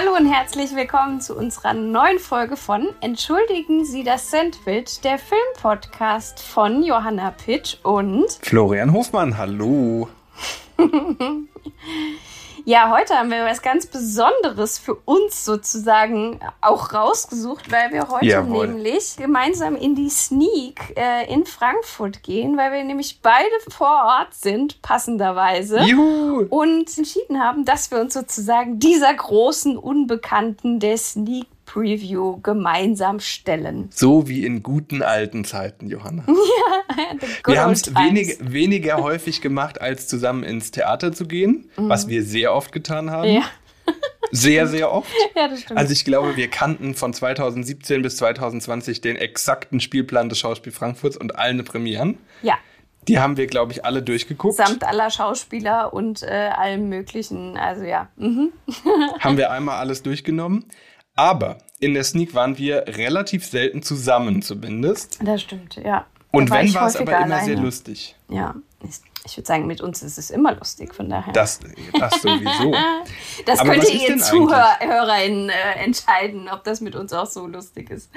Hallo und herzlich willkommen zu unserer neuen Folge von Entschuldigen Sie das Sandwich, der Filmpodcast von Johanna Pitsch und Florian Hofmann. Hallo. Ja, heute haben wir was ganz Besonderes für uns sozusagen auch rausgesucht, weil wir heute Jawohl. nämlich gemeinsam in die Sneak äh, in Frankfurt gehen, weil wir nämlich beide vor Ort sind, passenderweise. Juhu. Und entschieden haben, dass wir uns sozusagen dieser großen Unbekannten der Sneak Preview gemeinsam stellen. So wie in guten alten Zeiten, Johanna. Ja, wir haben es wenig, weniger häufig gemacht, als zusammen ins Theater zu gehen, mhm. was wir sehr oft getan haben. Ja. Sehr, sehr oft. Ja, das stimmt. Also ich glaube, wir kannten von 2017 bis 2020 den exakten Spielplan des Schauspiel Frankfurts und allen Premieren. Ja. Die haben wir, glaube ich, alle durchgeguckt. Samt aller Schauspieler und äh, allem Möglichen. Also ja. Mhm. haben wir einmal alles durchgenommen. Aber in der Sneak waren wir relativ selten zusammen zumindest. Das stimmt, ja. Und wenn, war es aber immer alleine. sehr lustig. Ja, ich würde sagen, mit uns ist es immer lustig, von daher. Das, das sowieso. das aber könnt ihr ZuhörerInnen äh, entscheiden, ob das mit uns auch so lustig ist.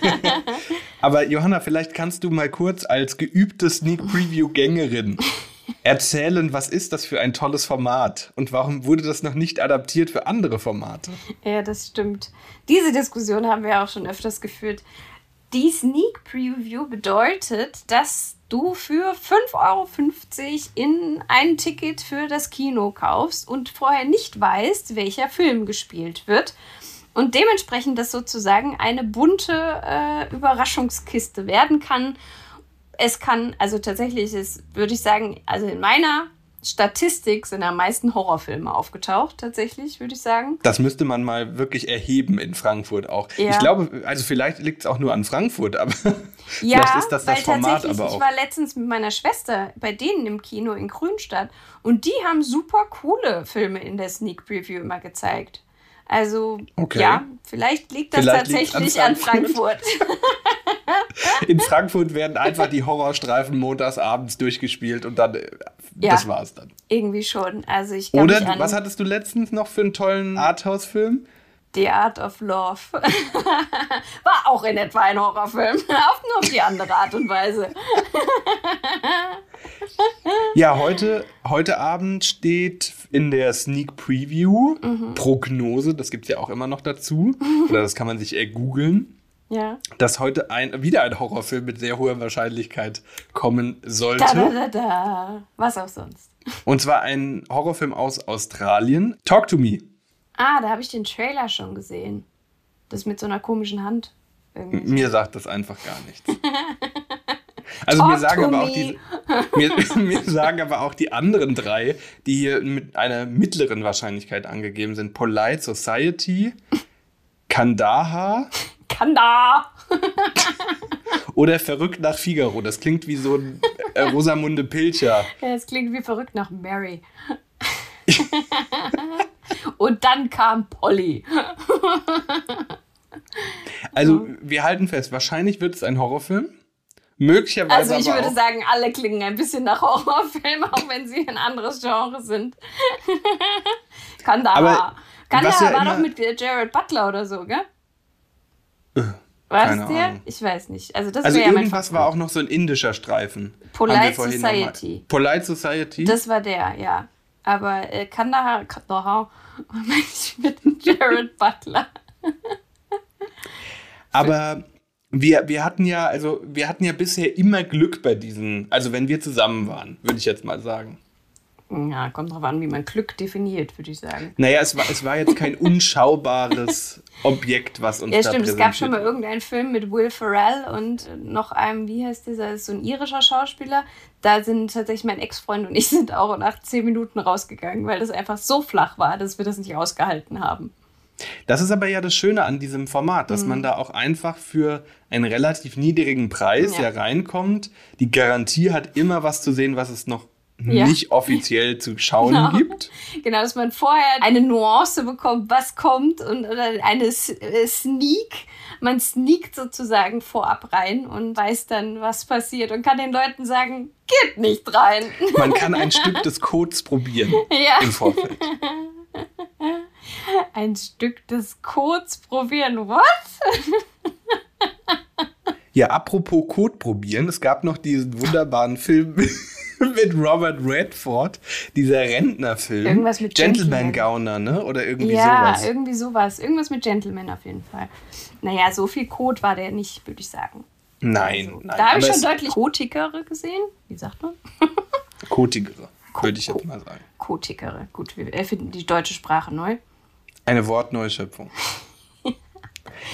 aber Johanna, vielleicht kannst du mal kurz als geübte Sneak Preview-Gängerin erzählen, was ist das für ein tolles Format und warum wurde das noch nicht adaptiert für andere Formate? Ja, das stimmt. Diese Diskussion haben wir auch schon öfters geführt. Die Sneak Preview bedeutet, dass du für 5,50 Euro in ein Ticket für das Kino kaufst und vorher nicht weißt, welcher Film gespielt wird. Und dementsprechend das sozusagen eine bunte äh, Überraschungskiste werden kann es kann, also tatsächlich ist, würde ich sagen, also in meiner Statistik sind am meisten Horrorfilme aufgetaucht, tatsächlich, würde ich sagen. Das müsste man mal wirklich erheben in Frankfurt auch. Ja. Ich glaube, also vielleicht liegt es auch nur an Frankfurt, aber ja, vielleicht ist das das Format aber auch. Ich war letztens mit meiner Schwester bei denen im Kino in Grünstadt und die haben super coole Filme in der Sneak Preview immer gezeigt. Also okay. ja, vielleicht liegt das vielleicht tatsächlich an Frankfurt. An Frankfurt. In Frankfurt werden einfach die Horrorstreifen montags abends durchgespielt und dann, äh, ja, das war's dann. Irgendwie schon. Also ich Oder an was hattest du letztens noch für einen tollen Arthouse-Film? The Art of Love. War auch in etwa ein Horrorfilm. Auf nur auf die andere Art und Weise. ja, heute, heute Abend steht in der Sneak Preview mhm. Prognose, das gibt es ja auch immer noch dazu. Oder das kann man sich eher googeln ja. dass heute ein, wieder ein Horrorfilm mit sehr hoher Wahrscheinlichkeit kommen sollte. Da, da, da. Was auch sonst. Und zwar ein Horrorfilm aus Australien. Talk to Me. Ah, da habe ich den Trailer schon gesehen. Das mit so einer komischen Hand. Irgendwie. Mir sagt das einfach gar nichts. Also mir sagen, aber auch die, mir, mir, sagen aber auch die anderen drei, die hier mit einer mittleren Wahrscheinlichkeit angegeben sind. Polite Society, Kandahar Kanda. Oder verrückt nach Figaro. Das klingt wie so ein äh, Rosamunde Pilcher. Ja, es klingt wie verrückt nach Mary. Und dann kam Polly. also, wir halten fest, wahrscheinlich wird es ein Horrorfilm. Möglicherweise. Also ich würde sagen, alle klingen ein bisschen nach Horrorfilm, auch wenn sie ein anderes Genre sind. Kandahar. Kandahar ja war doch mit Jared Butler oder so, gell? War Keine das der? Ich weiß nicht. Also, das also irgendwas war auch noch so ein indischer Streifen. Polite Society. Polite Society? Das war der, ja. Aber äh, Kandahar, Kandahar, meine ich mit Jared Butler. Aber wir, wir hatten ja, also wir hatten ja bisher immer Glück bei diesen, also wenn wir zusammen waren, würde ich jetzt mal sagen. Ja, kommt drauf an, wie man Glück definiert, würde ich sagen. Naja, es war, es war jetzt kein unschaubares Objekt, was uns Ja, da stimmt. Es gab schon mal irgendeinen Film mit Will Ferrell und noch einem, wie heißt dieser, so ein irischer Schauspieler. Da sind tatsächlich mein Ex-Freund und ich sind auch nach zehn Minuten rausgegangen, weil das einfach so flach war, dass wir das nicht ausgehalten haben. Das ist aber ja das Schöne an diesem Format, dass mhm. man da auch einfach für einen relativ niedrigen Preis ja. ja reinkommt. Die Garantie hat immer was zu sehen, was es noch ja. nicht offiziell zu schauen genau. gibt. Genau, dass man vorher eine Nuance bekommt, was kommt und oder eine äh, Sneak. Man sneakt sozusagen vorab rein und weiß dann, was passiert und kann den Leuten sagen, geht nicht rein. Man kann ein Stück des Codes probieren ja. im Vorfeld. Ein Stück des Codes probieren. What? Ja, apropos Code probieren, es gab noch diesen wunderbaren Film mit Robert Redford, dieser Rentnerfilm. Irgendwas mit Gentleman, Gauner, ne? Oder irgendwie ja, sowas. Ja, irgendwie sowas. Irgendwas mit Gentleman auf jeden Fall. Naja, so viel Code war der nicht, würde ich sagen. Nein, also, nein. Da habe ich schon deutlich kotigere gesehen. Wie sagt man? kotigere, würde ich jetzt mal sagen. Kotigere. Gut, wir erfinden die deutsche Sprache neu. Eine Wortneuschöpfung.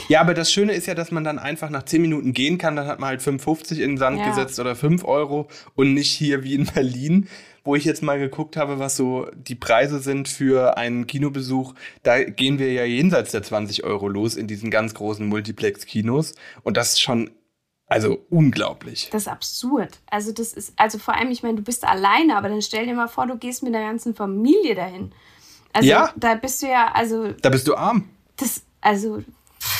Ja, aber das Schöne ist ja, dass man dann einfach nach 10 Minuten gehen kann. Dann hat man halt 5,50 in den Sand ja. gesetzt oder 5 Euro und nicht hier wie in Berlin, wo ich jetzt mal geguckt habe, was so die Preise sind für einen Kinobesuch. Da gehen wir ja jenseits der 20 Euro los in diesen ganz großen Multiplex-Kinos. Und das ist schon also unglaublich. Das ist absurd. Also das ist, also vor allem, ich meine, du bist alleine, aber dann stell dir mal vor, du gehst mit der ganzen Familie dahin. Also ja. da bist du ja, also. Da bist du arm. Das, also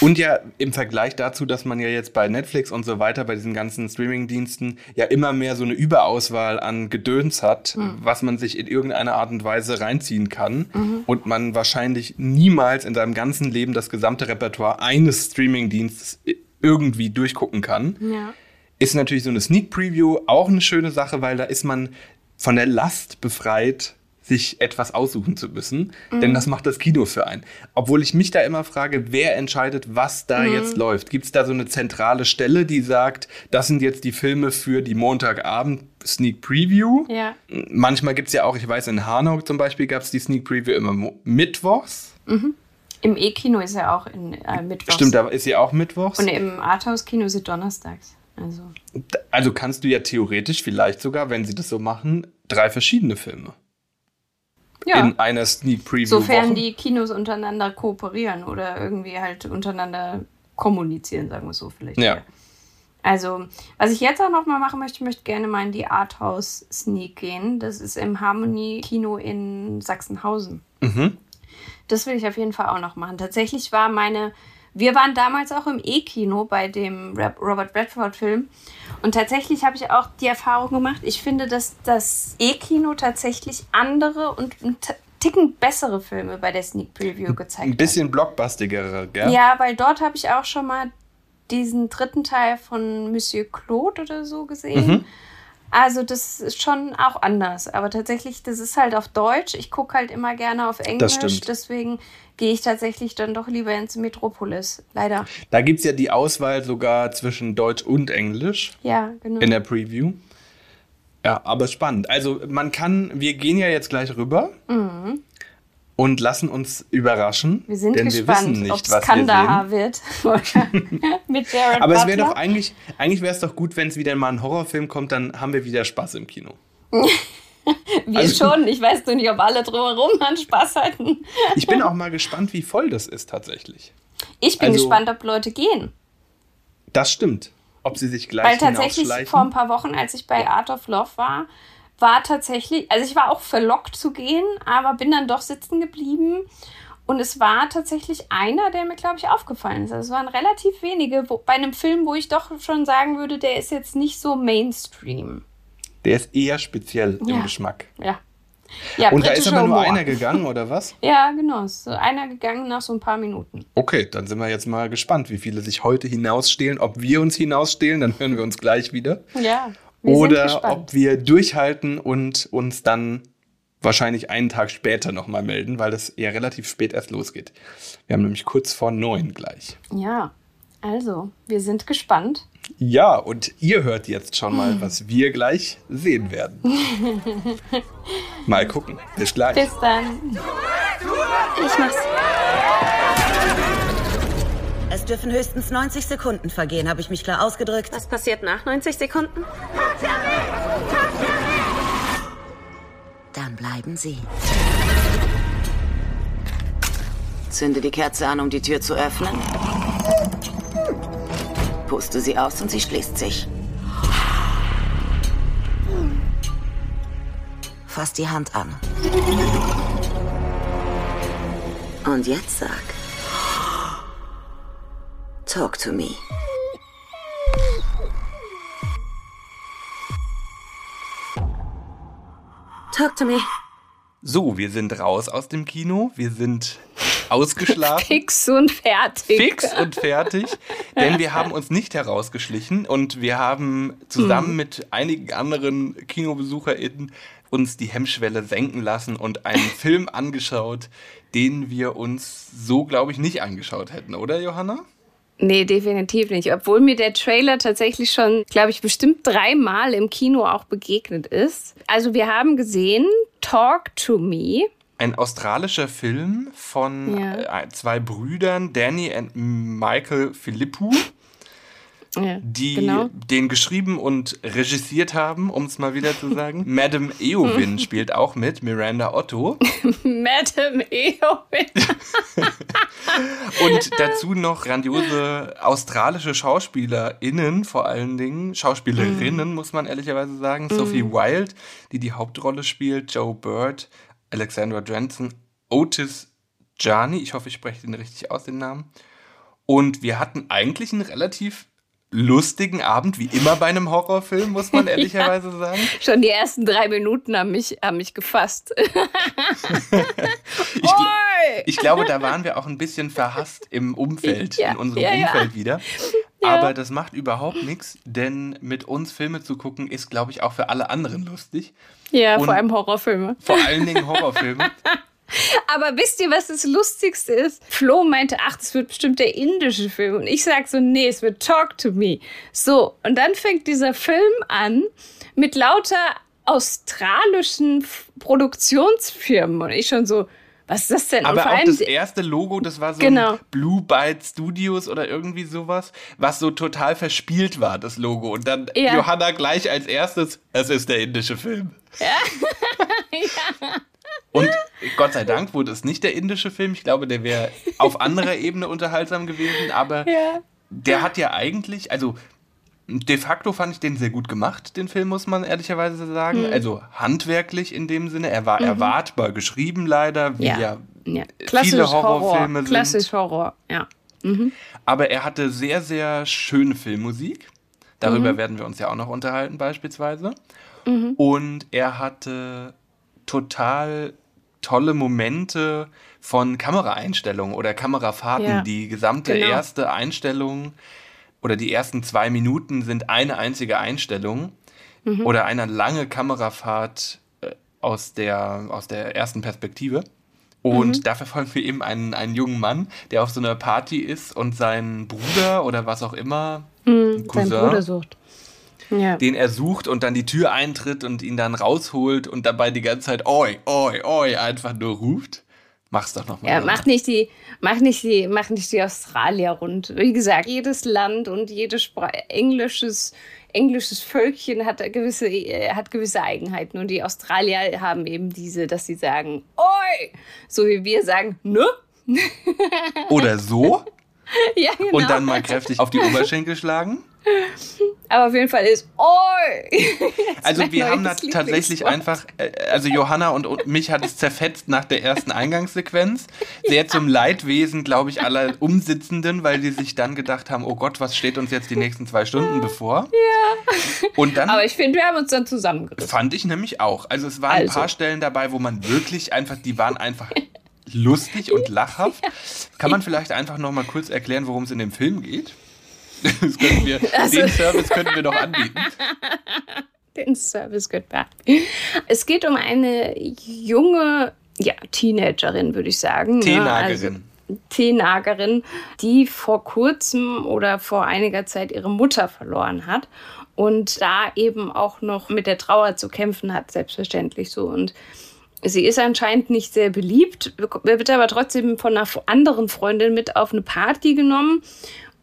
und ja im Vergleich dazu, dass man ja jetzt bei Netflix und so weiter, bei diesen ganzen Streaming-Diensten, ja immer mehr so eine Überauswahl an Gedöns hat, mhm. was man sich in irgendeiner Art und Weise reinziehen kann. Mhm. Und man wahrscheinlich niemals in seinem ganzen Leben das gesamte Repertoire eines Streaming-Dienstes irgendwie durchgucken kann. Ja. Ist natürlich so eine Sneak Preview auch eine schöne Sache, weil da ist man von der Last befreit, sich etwas aussuchen zu müssen, mhm. denn das macht das Kino für einen. Obwohl ich mich da immer frage, wer entscheidet, was da mhm. jetzt läuft? Gibt es da so eine zentrale Stelle, die sagt, das sind jetzt die Filme für die Montagabend Sneak Preview? Ja. Manchmal gibt es ja auch, ich weiß, in Hanau zum Beispiel gab es die Sneak Preview immer mittwochs. Mhm. Im E-Kino ist ja auch in äh, mittwochs. Stimmt, da ist ja auch mittwochs. Und im Arthouse-Kino ist sie donnerstags. Also. also kannst du ja theoretisch vielleicht sogar, wenn sie das so machen, drei verschiedene Filme ja. in einer Sneak Preview. Sofern die Kinos untereinander kooperieren oder irgendwie halt untereinander kommunizieren, sagen wir so vielleicht. Ja. Also, was ich jetzt auch noch mal machen möchte, ich möchte gerne mal in die Arthouse Sneak gehen. Das ist im Harmony Kino in Sachsenhausen. Mhm. Das will ich auf jeden Fall auch noch machen. Tatsächlich war meine wir waren damals auch im E-Kino bei dem Robert Redford-Film. Und tatsächlich habe ich auch die Erfahrung gemacht, ich finde, dass das E-Kino tatsächlich andere und einen Ticken bessere Filme bei der Sneak Preview gezeigt hat. Ein bisschen blockbustigere, gell? Ja, weil dort habe ich auch schon mal diesen dritten Teil von Monsieur Claude oder so gesehen. Mhm. Also das ist schon auch anders. Aber tatsächlich, das ist halt auf Deutsch. Ich gucke halt immer gerne auf Englisch. Deswegen gehe ich tatsächlich dann doch lieber ins Metropolis. Leider. Da gibt es ja die Auswahl sogar zwischen Deutsch und Englisch. Ja, genau. In der Preview. Ja, aber spannend. Also man kann, wir gehen ja jetzt gleich rüber. Mhm und lassen uns überraschen. Wir sind denn gespannt, wir wissen nicht, was Kandahar wir sehen. wird. mit Jared Aber es wäre doch eigentlich, eigentlich wäre es doch gut, wenn es wieder mal ein Horrorfilm kommt, dann haben wir wieder Spaß im Kino. wir also, schon. Ich weiß nur nicht, ob alle drumherum an Spaß hatten. ich bin auch mal gespannt, wie voll das ist tatsächlich. Ich bin also, gespannt, ob Leute gehen. Das stimmt. Ob sie sich gleich Weil tatsächlich vor ein paar Wochen, als ich bei Art of Love war, war tatsächlich, also ich war auch verlockt zu gehen, aber bin dann doch sitzen geblieben. Und es war tatsächlich einer, der mir, glaube ich, aufgefallen ist. Also es waren relativ wenige wo, bei einem Film, wo ich doch schon sagen würde, der ist jetzt nicht so Mainstream. Der ist eher speziell ja. im Geschmack. Ja. ja und da ist aber nur einer gegangen, oder was? ja, genau. Es ist einer gegangen nach so ein paar Minuten. Okay, dann sind wir jetzt mal gespannt, wie viele sich heute hinausstehlen. Ob wir uns hinausstehlen, dann hören wir uns gleich wieder. Ja. Wir oder ob wir durchhalten und uns dann wahrscheinlich einen Tag später nochmal melden, weil das ja relativ spät erst losgeht. Wir haben nämlich kurz vor neun gleich. Ja, also, wir sind gespannt. Ja, und ihr hört jetzt schon mal, was wir gleich sehen werden. mal gucken. Bis gleich. Bis dann. Ich mach's. Es dürfen höchstens 90 Sekunden vergehen. Habe ich mich klar ausgedrückt? Was passiert nach 90 Sekunden? Dann bleiben Sie. Zünde die Kerze an, um die Tür zu öffnen. Puste sie aus und sie schließt sich. Fass die Hand an. Und jetzt sag. Talk to me. Talk to me. So, wir sind raus aus dem Kino. Wir sind ausgeschlafen. Fix und fertig. Fix und fertig. Denn wir haben uns nicht herausgeschlichen und wir haben zusammen hm. mit einigen anderen KinobesucherInnen uns die Hemmschwelle senken lassen und einen Film angeschaut, den wir uns so, glaube ich, nicht angeschaut hätten, oder Johanna? Nee, definitiv nicht. Obwohl mir der Trailer tatsächlich schon, glaube ich, bestimmt dreimal im Kino auch begegnet ist. Also wir haben gesehen Talk to Me. Ein australischer Film von ja. Äh, zwei Brüdern, Danny und Michael Philippou ja, die genau. den geschrieben und regisiert haben, um es mal wieder zu sagen. Madame Eowyn spielt auch mit, Miranda Otto. Madame Eowyn. und dazu noch grandiose australische SchauspielerInnen, vor allen Dingen, Schauspielerinnen, mm. muss man ehrlicherweise sagen. Mm. Sophie Wilde, die die Hauptrolle spielt, Joe Bird, Alexandra Jensen, Otis Jani, ich hoffe, ich spreche den richtig aus, den Namen. Und wir hatten eigentlich einen relativ lustigen Abend, wie immer bei einem Horrorfilm, muss man ehrlicherweise ja. sagen. Schon die ersten drei Minuten haben mich, haben mich gefasst. ich, ich, glaube, da waren wir auch ein bisschen verhasst im Umfeld, ja, in unserem ja, Umfeld wieder. Aber das macht überhaupt nichts, denn mit uns Filme zu gucken, ist, glaube ich, auch für alle anderen lustig. Ja, Und vor allem Horrorfilme. Vor allen Dingen Horrorfilme. Aber wisst ihr, was das Lustigste ist? Flo meinte, ach, das wird bestimmt der indische Film. Und ich sag so, nee, es wird Talk to Me. So, und dann fängt dieser Film an mit lauter australischen Produktionsfirmen. Und ich schon so, was ist das denn? Aber auch das erste Logo, das war so genau. ein Blue Byte Studios oder irgendwie sowas, was so total verspielt war, das Logo. Und dann ja. Johanna gleich als erstes, es ist der indische Film. Ja. ja. Und Gott sei Dank wurde es nicht der indische Film. Ich glaube, der wäre auf anderer Ebene unterhaltsam gewesen. Aber ja. der hat ja eigentlich, also de facto fand ich den sehr gut gemacht, den Film, muss man ehrlicherweise sagen. Mhm. Also handwerklich in dem Sinne. Er war mhm. erwartbar geschrieben, leider, wie ja, ja, ja. viele Horrorfilme Horror. sind. Klassisch Horror, ja. Mhm. Aber er hatte sehr, sehr schöne Filmmusik. Darüber mhm. werden wir uns ja auch noch unterhalten, beispielsweise. Mhm. Und er hatte total tolle Momente von Kameraeinstellungen oder Kamerafahrten. Ja, die gesamte genau. erste Einstellung oder die ersten zwei Minuten sind eine einzige Einstellung mhm. oder eine lange Kamerafahrt äh, aus der, aus der ersten Perspektive. Und mhm. da verfolgen wir eben einen, einen jungen Mann, der auf so einer Party ist und seinen Bruder oder was auch immer, mhm, Cousin, Bruder sucht ja. den er sucht und dann die Tür eintritt und ihn dann rausholt und dabei die ganze Zeit oi, oi, oi einfach nur ruft. Mach's doch nochmal. Ja, mach nicht, die, mach, nicht die, mach nicht die Australier rund. Wie gesagt, jedes Land und jedes englisches, englisches Völkchen hat gewisse, äh, hat gewisse Eigenheiten. Und die Australier haben eben diese, dass sie sagen, oi! So wie wir sagen, ne? Oder so. ja, genau. Und dann mal kräftig auf die Oberschenkel schlagen. Aber auf jeden Fall ist Oi! Also wir haben da tatsächlich einfach, äh, also Johanna und mich hat es zerfetzt nach der ersten Eingangssequenz. Sehr ja. zum Leidwesen, glaube ich, aller Umsitzenden, weil die sich dann gedacht haben, oh Gott, was steht uns jetzt die nächsten zwei Stunden bevor? Ja. Und dann, Aber ich finde, wir haben uns dann zusammengerissen. Fand ich nämlich auch. Also es waren also. ein paar Stellen dabei, wo man wirklich einfach, die waren einfach lustig und lachhaft. Kann man vielleicht einfach noch mal kurz erklären, worum es in dem Film geht? Das können wir, also, den Service könnten wir doch anbieten. Den Service goodbye. Es geht um eine junge ja, Teenagerin, würde ich sagen. Teenagerin. Ne? Also, Teenagerin, die vor kurzem oder vor einiger Zeit ihre Mutter verloren hat und da eben auch noch mit der Trauer zu kämpfen hat, selbstverständlich so. Und sie ist anscheinend nicht sehr beliebt, wird aber trotzdem von einer anderen Freundin mit auf eine Party genommen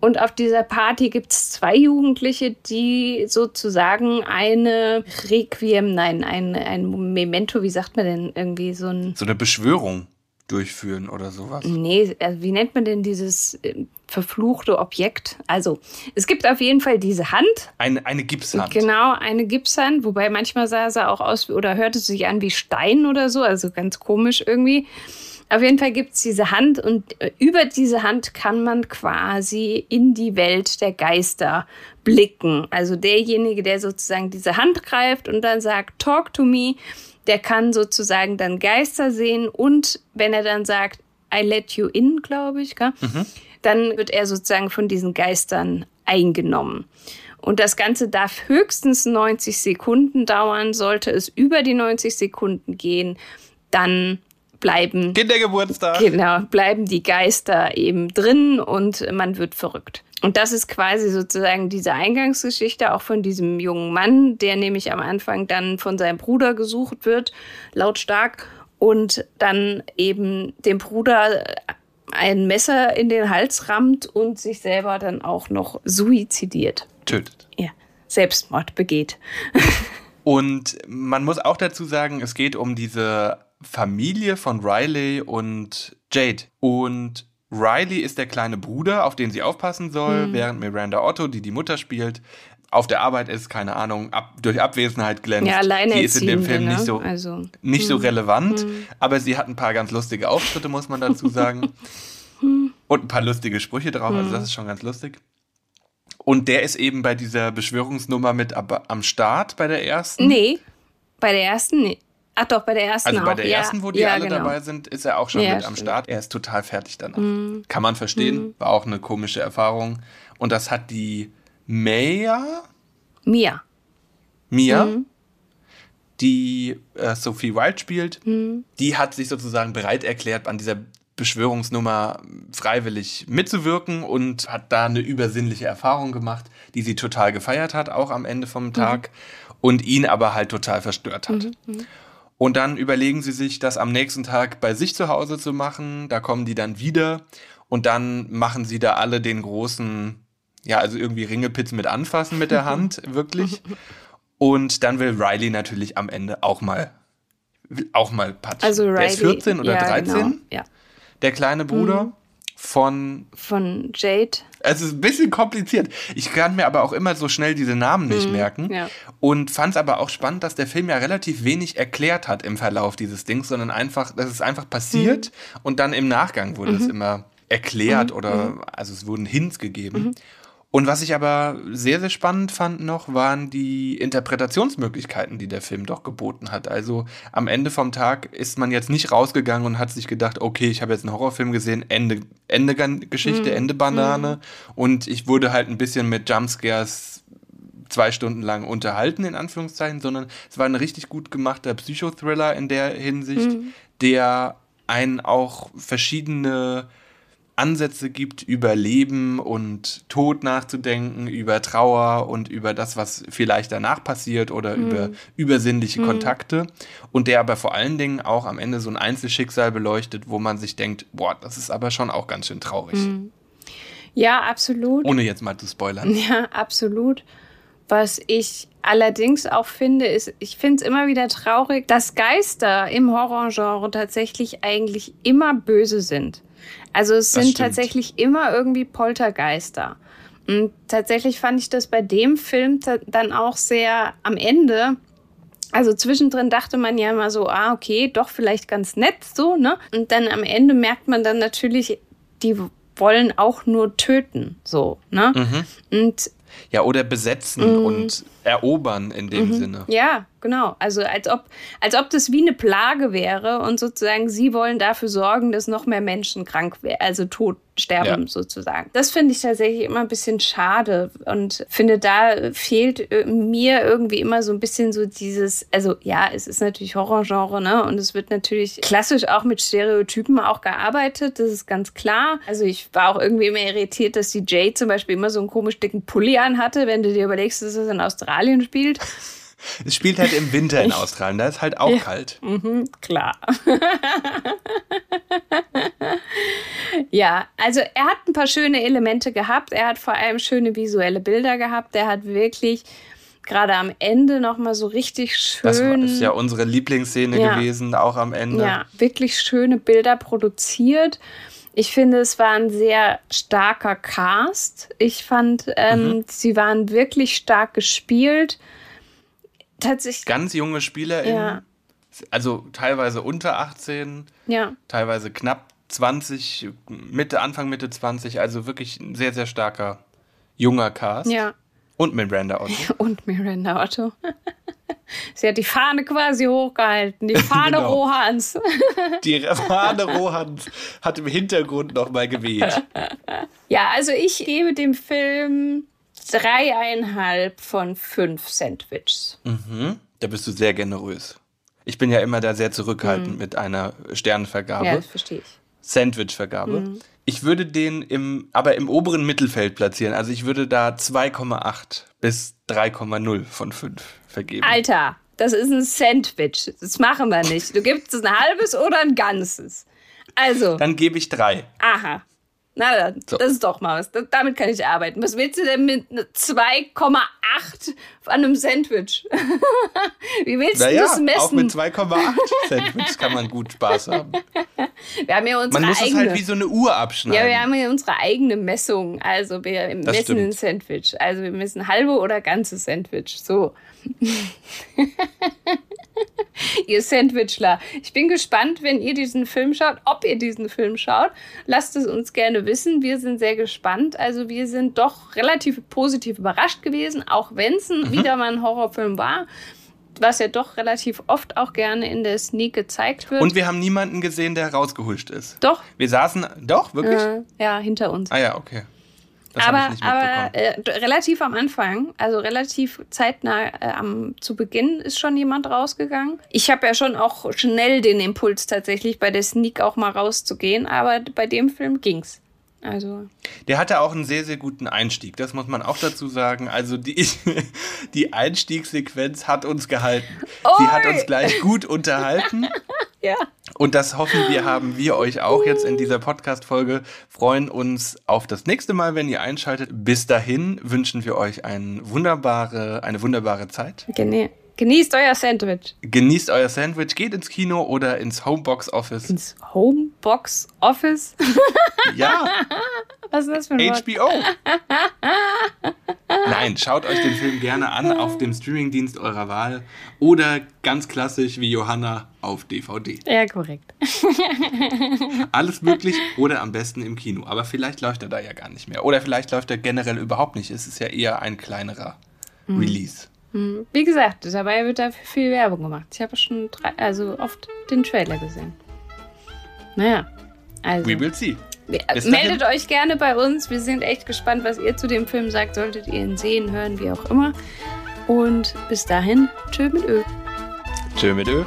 und auf dieser Party gibt es zwei Jugendliche, die sozusagen eine Requiem, nein, ein, ein Memento, wie sagt man denn irgendwie so ein. So eine Beschwörung durchführen oder sowas. Nee, also wie nennt man denn dieses äh, verfluchte Objekt? Also, es gibt auf jeden Fall diese Hand. Eine, eine Gipshand. Genau, eine Gipshand, wobei manchmal sah sie auch aus oder hörte sich an wie Stein oder so, also ganz komisch irgendwie. Auf jeden Fall gibt es diese Hand und äh, über diese Hand kann man quasi in die Welt der Geister blicken. Also derjenige, der sozusagen diese Hand greift und dann sagt, talk to me, der kann sozusagen dann Geister sehen und wenn er dann sagt, I Let You In, glaube ich. Mhm. Dann wird er sozusagen von diesen Geistern eingenommen. Und das Ganze darf höchstens 90 Sekunden dauern. Sollte es über die 90 Sekunden gehen, dann bleiben Kindergeburtstag. Genau, bleiben die Geister eben drin und man wird verrückt. Und das ist quasi sozusagen diese Eingangsgeschichte auch von diesem jungen Mann, der nämlich am Anfang dann von seinem Bruder gesucht wird, lautstark, und dann eben dem Bruder ein Messer in den Hals rammt und sich selber dann auch noch suizidiert. Tötet. Ja, Selbstmord begeht. und man muss auch dazu sagen, es geht um diese Familie von Riley und Jade. Und Riley ist der kleine Bruder, auf den sie aufpassen soll, mhm. während Miranda Otto, die die Mutter spielt, auf der Arbeit ist, keine Ahnung, ab, durch Abwesenheit glänzt. Ja, alleine die ist in dem Film ne? nicht so, also, nicht so hm. relevant, hm. aber sie hat ein paar ganz lustige Auftritte, muss man dazu sagen. Hm. Und ein paar lustige Sprüche drauf, also das ist schon ganz lustig. Und der ist eben bei dieser Beschwörungsnummer mit ab, am Start bei der ersten? Nee, bei der ersten nee. Ach doch, bei der ersten Also bei auch. der ja. ersten, wo die ja, alle genau. dabei sind, ist er auch schon ja, mit am Start. Er ist total fertig danach. Mhm. Kann man verstehen, mhm. war auch eine komische Erfahrung. Und das hat die Maya? Mia. Mia? Mhm. Die äh, Sophie Wild spielt, mhm. die hat sich sozusagen bereit erklärt, an dieser Beschwörungsnummer freiwillig mitzuwirken und hat da eine übersinnliche Erfahrung gemacht, die sie total gefeiert hat, auch am Ende vom Tag, mhm. und ihn aber halt total verstört hat. Mhm. Und dann überlegen sie sich, das am nächsten Tag bei sich zu Hause zu machen. Da kommen die dann wieder und dann machen sie da alle den großen ja, also irgendwie Ringelpizzen mit anfassen mit der Hand, wirklich. Und dann will Riley natürlich am Ende auch mal, auch mal patschen. Also Riley, der ist 14 oder ja, 13. Genau, ja. Der kleine Bruder mhm. von. Von Jade. Es ist ein bisschen kompliziert. Ich kann mir aber auch immer so schnell diese Namen nicht mhm, merken. Ja. Und fand es aber auch spannend, dass der Film ja relativ wenig erklärt hat im Verlauf dieses Dings, sondern einfach, das ist einfach passiert mhm. und dann im Nachgang wurde es mhm. immer erklärt mhm. oder mhm. also es wurden Hints gegeben. Und was ich aber sehr, sehr spannend fand noch, waren die Interpretationsmöglichkeiten, die der Film doch geboten hat. Also am Ende vom Tag ist man jetzt nicht rausgegangen und hat sich gedacht, okay, ich habe jetzt einen Horrorfilm gesehen, Ende, Ende Geschichte, mhm. Ende Banane. Mhm. Und ich wurde halt ein bisschen mit Jumpscares zwei Stunden lang unterhalten, in Anführungszeichen, sondern es war ein richtig gut gemachter Psychothriller in der Hinsicht, mhm. der einen auch verschiedene Ansätze gibt, über Leben und Tod nachzudenken, über Trauer und über das, was vielleicht danach passiert oder mhm. über übersinnliche mhm. Kontakte. Und der aber vor allen Dingen auch am Ende so ein Einzelschicksal beleuchtet, wo man sich denkt, boah, das ist aber schon auch ganz schön traurig. Mhm. Ja, absolut. Ohne jetzt mal zu spoilern. Ja, absolut. Was ich allerdings auch finde, ist, ich finde es immer wieder traurig, dass Geister im Horrorgenre tatsächlich eigentlich immer böse sind. Also es sind tatsächlich immer irgendwie Poltergeister. Und tatsächlich fand ich das bei dem Film dann auch sehr am Ende. Also zwischendrin dachte man ja immer so, ah, okay, doch vielleicht ganz nett so, ne? Und dann am Ende merkt man dann natürlich, die wollen auch nur töten, so, ne? Mhm. Und ja, oder besetzen mhm. und erobern in dem mhm. Sinne. Ja, genau. Also als ob, als ob das wie eine Plage wäre und sozusagen sie wollen dafür sorgen, dass noch mehr Menschen krank werden, also tot sterben ja. sozusagen. Das finde ich tatsächlich immer ein bisschen schade und finde, da fehlt äh, mir irgendwie immer so ein bisschen so dieses, also ja, es ist natürlich Horrorgenre, ne? Und es wird natürlich klassisch auch mit Stereotypen auch gearbeitet, das ist ganz klar. Also ich war auch irgendwie immer irritiert, dass die Jade zum Beispiel immer so einen komisch dicken Pulli anhatte, wenn du dir überlegst, dass es in Australien spielt. Es spielt halt im Winter in Australien, da ist halt auch ja. kalt. Mhm, klar. ja, also er hat ein paar schöne Elemente gehabt. Er hat vor allem schöne visuelle Bilder gehabt. Er hat wirklich gerade am Ende noch mal so richtig schön. Das ist ja unsere Lieblingsszene ja. gewesen, auch am Ende. Ja, wirklich schöne Bilder produziert. Ich finde, es war ein sehr starker Cast. Ich fand, ähm, mhm. sie waren wirklich stark gespielt tatsächlich. Ganz junge Spieler, ja. also teilweise unter 18, ja. teilweise knapp 20, Mitte, Anfang, Mitte 20, also wirklich ein sehr, sehr starker junger Cast. Ja. Und Miranda Otto. Und Miranda Otto. Sie hat die Fahne quasi hochgehalten, die Fahne genau. Rohans. Die Fahne Rohans hat im Hintergrund nochmal geweht. Ja, also ich gebe dem Film dreieinhalb von fünf Sandwiches. Mhm. Da bist du sehr generös. Ich bin ja immer da sehr zurückhaltend mhm. mit einer Sternenvergabe. Ja, das verstehe ich. Sandwichvergabe. Mhm. Ich würde den im, aber im oberen Mittelfeld platzieren. Also ich würde da 2,8 bis 3,0 von 5 vergeben. Alter, das ist ein Sandwich. Das machen wir nicht. Du gibst ein halbes oder ein ganzes. Also. Dann gebe ich drei. Aha. Na dann, so. das ist doch mal was. damit kann ich arbeiten. Was willst du denn mit 2,8 an einem Sandwich? Wie willst naja, du das messen? Auch mit 2,8 Sandwich kann man gut Spaß haben. Wir haben ja unsere man muss eigene, es halt wie so eine Uhr abschneiden. Ja, wir haben ja unsere eigene Messung. Also wir messen ein Sandwich. Also wir messen halbe oder ganze Sandwich. So. ihr Sandwichler. Ich bin gespannt, wenn ihr diesen Film schaut, ob ihr diesen Film schaut. Lasst es uns gerne wissen. Wir sind sehr gespannt. Also wir sind doch relativ positiv überrascht gewesen, auch wenn es mhm. wieder mal ein Horrorfilm war was ja doch relativ oft auch gerne in der Sneak gezeigt wird. Und wir haben niemanden gesehen, der rausgehuscht ist. Doch. Wir saßen, doch, wirklich? Äh, ja, hinter uns. Ah ja, okay. Das aber aber äh, relativ am Anfang, also relativ zeitnah äh, am, zu Beginn ist schon jemand rausgegangen. Ich habe ja schon auch schnell den Impuls tatsächlich bei der Sneak auch mal rauszugehen, aber bei dem Film ging's. Also. Der hatte auch einen sehr, sehr guten Einstieg, das muss man auch dazu sagen. Also die, die Einstiegssequenz hat uns gehalten. Oi. Sie hat uns gleich gut unterhalten. ja. Und das hoffen wir, haben wir euch auch jetzt in dieser Podcast-Folge. Freuen uns auf das nächste Mal, wenn ihr einschaltet. Bis dahin wünschen wir euch eine wunderbare, eine wunderbare Zeit. Genau. Genießt euer Sandwich. Genießt euer Sandwich, geht ins Kino oder ins Homebox Office. Ins Homebox Office? ja. Was ist das für ein Wort? HBO. Nein, schaut euch den Film gerne an auf dem Streamingdienst eurer Wahl oder ganz klassisch wie Johanna auf DVD. Ja, korrekt. Alles möglich oder am besten im Kino. Aber vielleicht läuft er da ja gar nicht mehr. Oder vielleicht läuft er generell überhaupt nicht. Es ist ja eher ein kleinerer mhm. Release. Hm. Wie gesagt, dabei wird dafür viel Werbung gemacht. Ich habe schon drei, also oft den Trailer gesehen. Naja, also. We will see. meldet euch gerne bei uns. Wir sind echt gespannt, was ihr zu dem Film sagt. Solltet ihr ihn sehen, hören, wie auch immer. Und bis dahin, tschö mit Ö. Tschö mit Ö.